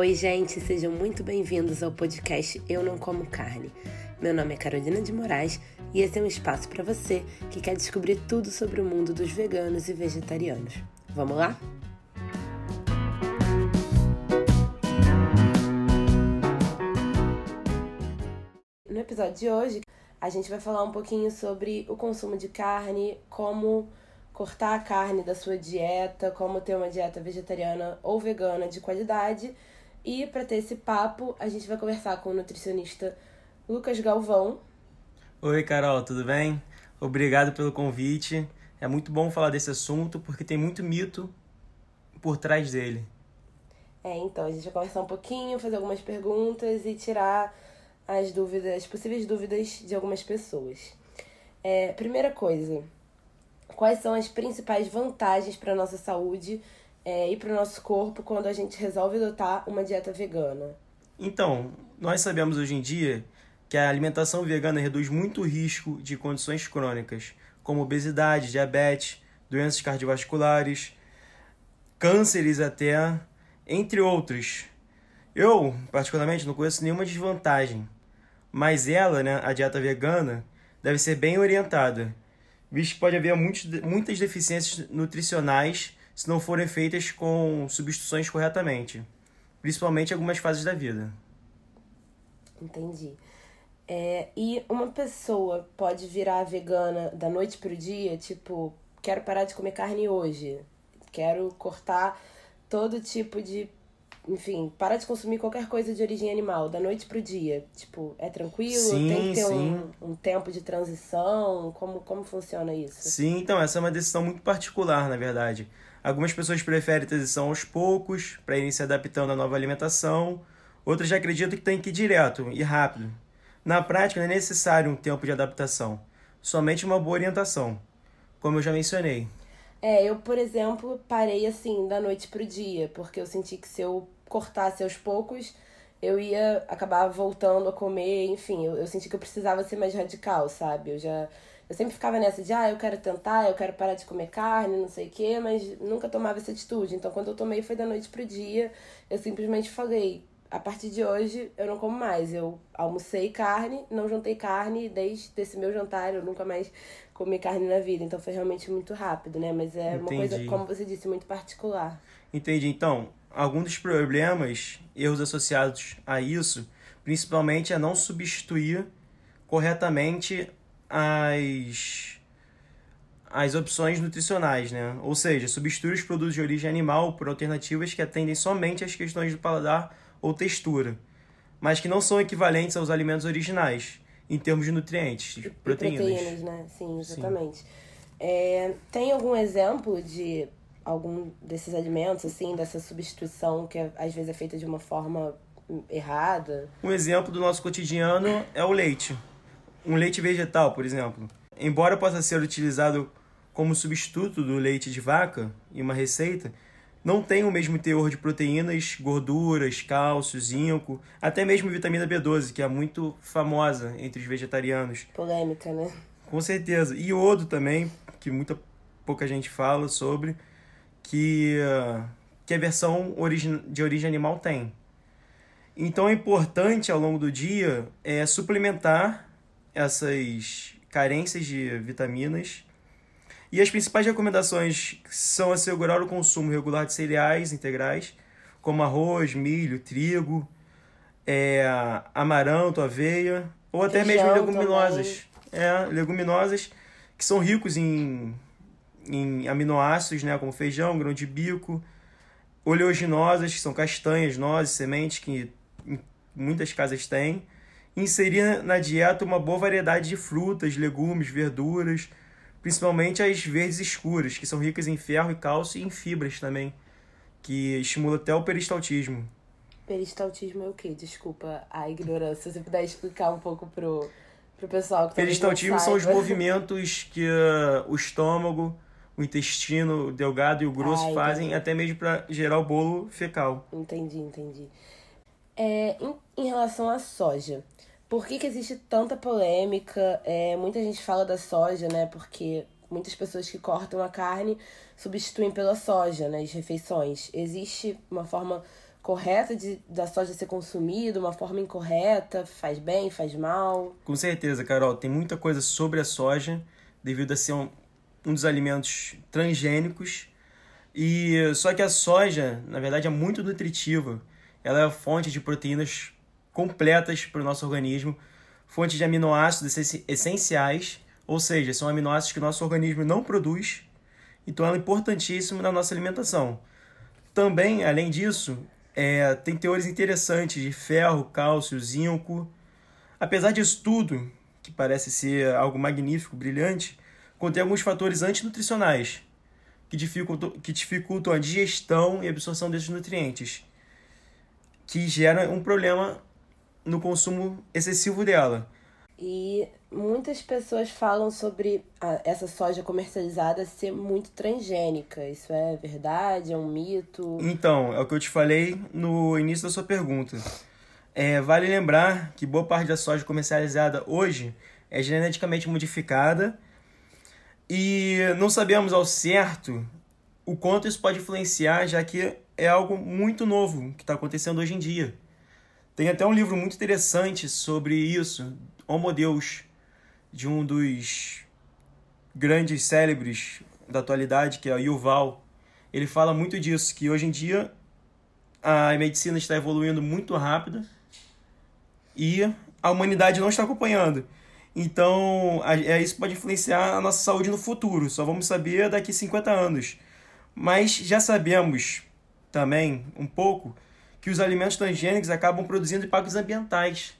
Oi, gente, sejam muito bem-vindos ao podcast Eu Não Como Carne. Meu nome é Carolina de Moraes e esse é um espaço para você que quer descobrir tudo sobre o mundo dos veganos e vegetarianos. Vamos lá? No episódio de hoje, a gente vai falar um pouquinho sobre o consumo de carne, como cortar a carne da sua dieta, como ter uma dieta vegetariana ou vegana de qualidade. E para ter esse papo, a gente vai conversar com o nutricionista Lucas Galvão. Oi, Carol, tudo bem? Obrigado pelo convite. É muito bom falar desse assunto porque tem muito mito por trás dele. É, então, a gente vai conversar um pouquinho, fazer algumas perguntas e tirar as dúvidas, as possíveis dúvidas de algumas pessoas. É, primeira coisa, quais são as principais vantagens para a nossa saúde é, e para o nosso corpo quando a gente resolve adotar uma dieta vegana? Então, nós sabemos hoje em dia que a alimentação vegana reduz muito o risco de condições crônicas, como obesidade, diabetes, doenças cardiovasculares, cânceres até, entre outros. Eu, particularmente, não conheço nenhuma desvantagem, mas ela, né, a dieta vegana, deve ser bem orientada visto que pode haver muitos, muitas deficiências nutricionais se não forem feitas com substituições corretamente, principalmente em algumas fases da vida. Entendi. É, e uma pessoa pode virar vegana da noite pro dia, tipo, quero parar de comer carne hoje, quero cortar todo tipo de enfim, parar de consumir qualquer coisa de origem animal, da noite pro dia. Tipo, é tranquilo? Sim, Tem que ter sim. um, um tempo de transição? Como, como funciona isso? Sim, então, essa é uma decisão muito particular, na verdade. Algumas pessoas preferem transição aos poucos, para irem se adaptando à nova alimentação. Outras já acreditam que tem que ir direto e rápido. Na prática, não é necessário um tempo de adaptação, somente uma boa orientação, como eu já mencionei. É, eu, por exemplo, parei assim da noite pro dia, porque eu senti que se eu cortasse aos poucos, eu ia acabar voltando a comer, enfim, eu, eu senti que eu precisava ser mais radical, sabe? Eu já. Eu sempre ficava nessa de, ah, eu quero tentar, eu quero parar de comer carne, não sei o quê, mas nunca tomava essa atitude. Então, quando eu tomei foi da noite pro dia, eu simplesmente falei, a partir de hoje eu não como mais. Eu almocei carne, não jantei carne, desde esse meu jantar eu nunca mais comi carne na vida. Então foi realmente muito rápido, né? Mas é Entendi. uma coisa, como você disse, muito particular. Entendi. Então, alguns dos problemas, erros associados a isso, principalmente é não substituir corretamente as as opções nutricionais, né? Ou seja, substituir os produtos de origem animal por alternativas que atendem somente às questões do paladar ou textura, mas que não são equivalentes aos alimentos originais em termos de nutrientes, de proteínas. proteínas, né? Sim, exatamente. É, tem algum exemplo de algum desses alimentos, assim, dessa substituição que é- às vezes é feita de uma forma errada? Um exemplo do nosso cotidiano é o leite. Um leite vegetal, por exemplo. Embora possa ser utilizado como substituto do leite de vaca em uma receita, não tem o mesmo teor de proteínas, gorduras, cálcio, zinco, até mesmo vitamina B12, que é muito famosa entre os vegetarianos. Polêmica, né? Com certeza. E iodo também, que muita pouca gente fala sobre, que, ah, que a versão origi de origem animal tem. Então é importante ao longo do dia é, suplementar essas carências de vitaminas. E as principais recomendações são assegurar o consumo regular de cereais integrais, como arroz, milho, trigo, é, amaranto, aveia, ou até Feijão mesmo leguminosas. É, leguminosas que são ricos em, em aminoácidos, né, como feijão, grão de bico, oleaginosas, que são castanhas, nozes, sementes, que em muitas casas têm. Inserir na dieta uma boa variedade de frutas, legumes, verduras, principalmente as verdes escuras, que são ricas em ferro e cálcio e em fibras também, que estimula até o peristaltismo. Peristaltismo é o quê? Desculpa a ignorância. Se você puder explicar um pouco pro, pro pessoal que não Peristaltismo são os movimentos que uh, o estômago, o intestino o delgado e o grosso fazem, entendi. até mesmo para gerar o bolo fecal. Entendi, entendi. É, em, em relação à soja, por que, que existe tanta polêmica? É, muita gente fala da soja, né? Porque muitas pessoas que cortam a carne substituem pela soja nas refeições. Existe uma forma correta de, da soja ser consumida, uma forma incorreta, faz bem, faz mal? Com certeza, Carol. Tem muita coisa sobre a soja, devido a ser um, um dos alimentos transgênicos. E só que a soja, na verdade, é muito nutritiva. Ela é fonte de proteínas completas para o nosso organismo, fonte de aminoácidos essenciais, ou seja, são aminoácidos que o nosso organismo não produz. Então ela é importantíssima na nossa alimentação. Também, além disso, é, tem teores interessantes de ferro, cálcio, zinco. Apesar disso tudo, que parece ser algo magnífico, brilhante, contém alguns fatores antinutricionais que dificultam, que dificultam a digestão e absorção desses nutrientes, que geram um problema no consumo excessivo dela. E muitas pessoas falam sobre a, essa soja comercializada ser muito transgênica. Isso é verdade? É um mito? Então, é o que eu te falei no início da sua pergunta. É, vale lembrar que boa parte da soja comercializada hoje é geneticamente modificada e não sabemos ao certo o quanto isso pode influenciar, já que é algo muito novo que está acontecendo hoje em dia. Tem até um livro muito interessante sobre isso, Homo Deus, de um dos grandes célebres da atualidade, que é o Yuval. Ele fala muito disso, que hoje em dia a medicina está evoluindo muito rápido e a humanidade não está acompanhando. Então, é, isso pode influenciar a nossa saúde no futuro. Só vamos saber daqui 50 anos. Mas já sabemos também um pouco que os alimentos transgênicos acabam produzindo impactos ambientais.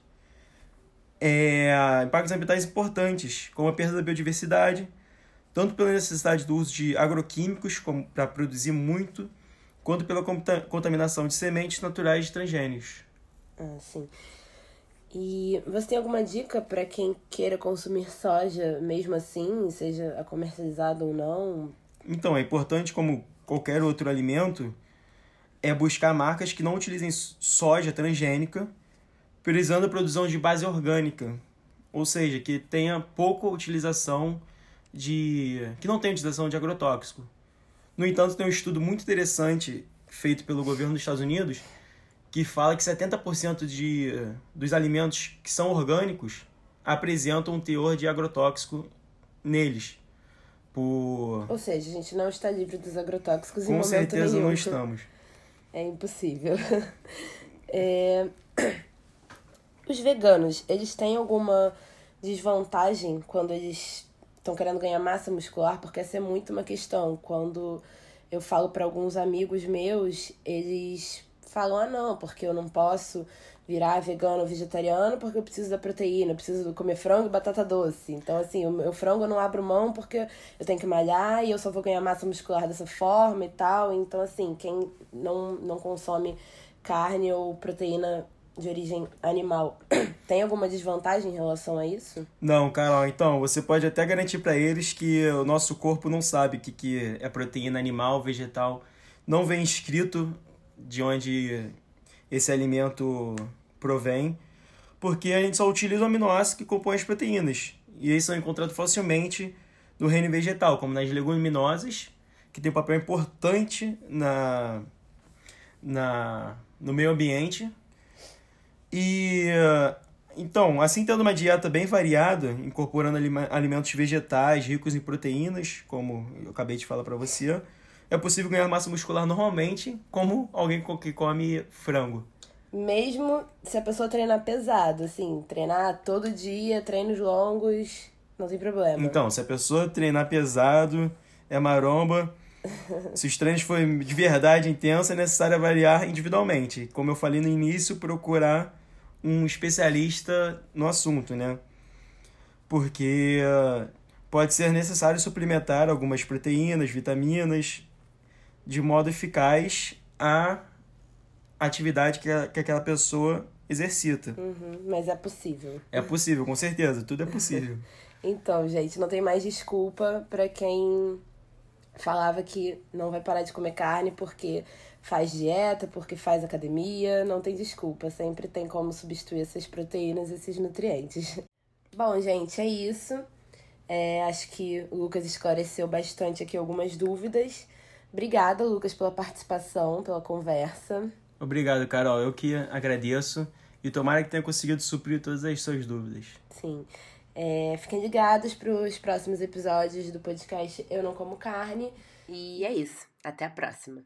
É, impactos ambientais importantes, como a perda da biodiversidade, tanto pela necessidade do uso de agroquímicos para produzir muito, quanto pela contaminação de sementes naturais de transgênicos. Ah, sim. E você tem alguma dica para quem queira consumir soja mesmo assim, seja comercializada ou não? Então, é importante, como qualquer outro alimento, é buscar marcas que não utilizem soja transgênica, priorizando a produção de base orgânica, ou seja, que tenha pouca utilização de. que não tenha utilização de agrotóxico. No entanto, tem um estudo muito interessante feito pelo governo dos Estados Unidos que fala que 70% de, dos alimentos que são orgânicos apresentam um teor de agrotóxico neles. Por... Ou seja, a gente não está livre dos agrotóxicos Com em momento certeza nenhum. não estamos. É impossível. É... Os veganos, eles têm alguma desvantagem quando eles estão querendo ganhar massa muscular? Porque essa é muito uma questão. Quando eu falo para alguns amigos meus, eles falam: ah, não, porque eu não posso virar vegano ou vegetariano porque eu preciso da proteína, eu preciso comer frango e batata doce. Então, assim, o meu frango eu não abro mão porque eu tenho que malhar e eu só vou ganhar massa muscular dessa forma e tal. Então, assim, quem não, não consome carne ou proteína de origem animal, tem alguma desvantagem em relação a isso? Não, Carol, então, você pode até garantir para eles que o nosso corpo não sabe o que, que é proteína animal, vegetal. Não vem escrito de onde esse alimento provém, porque a gente só utiliza o aminoácido que compõe as proteínas. E eles são encontrados facilmente no reino vegetal, como nas leguminosas, que tem um papel importante na, na, no meio ambiente. E então, assim tendo uma dieta bem variada, incorporando alimentos vegetais ricos em proteínas, como eu acabei de falar para você, é possível ganhar massa muscular normalmente, como alguém que come frango. Mesmo se a pessoa treinar pesado, assim, treinar todo dia, treinos longos, não tem problema. Então, se a pessoa treinar pesado, é maromba. se os treinos forem de verdade intensos, é necessário avaliar individualmente. Como eu falei no início, procurar um especialista no assunto, né? Porque uh, pode ser necessário suplementar algumas proteínas, vitaminas, de modo eficaz a atividade que, a, que aquela pessoa exercita. Uhum, mas é possível. É possível, com certeza, tudo é possível. então, gente, não tem mais desculpa para quem falava que não vai parar de comer carne porque faz dieta, porque faz academia, não tem desculpa, sempre tem como substituir essas proteínas, esses nutrientes. Bom, gente, é isso. É, acho que o Lucas esclareceu bastante aqui algumas dúvidas. Obrigada, Lucas, pela participação, pela conversa. Obrigado, Carol. Eu que agradeço. E tomara que tenha conseguido suprir todas as suas dúvidas. Sim. É, fiquem ligados para os próximos episódios do podcast Eu Não Como Carne. E é isso. Até a próxima.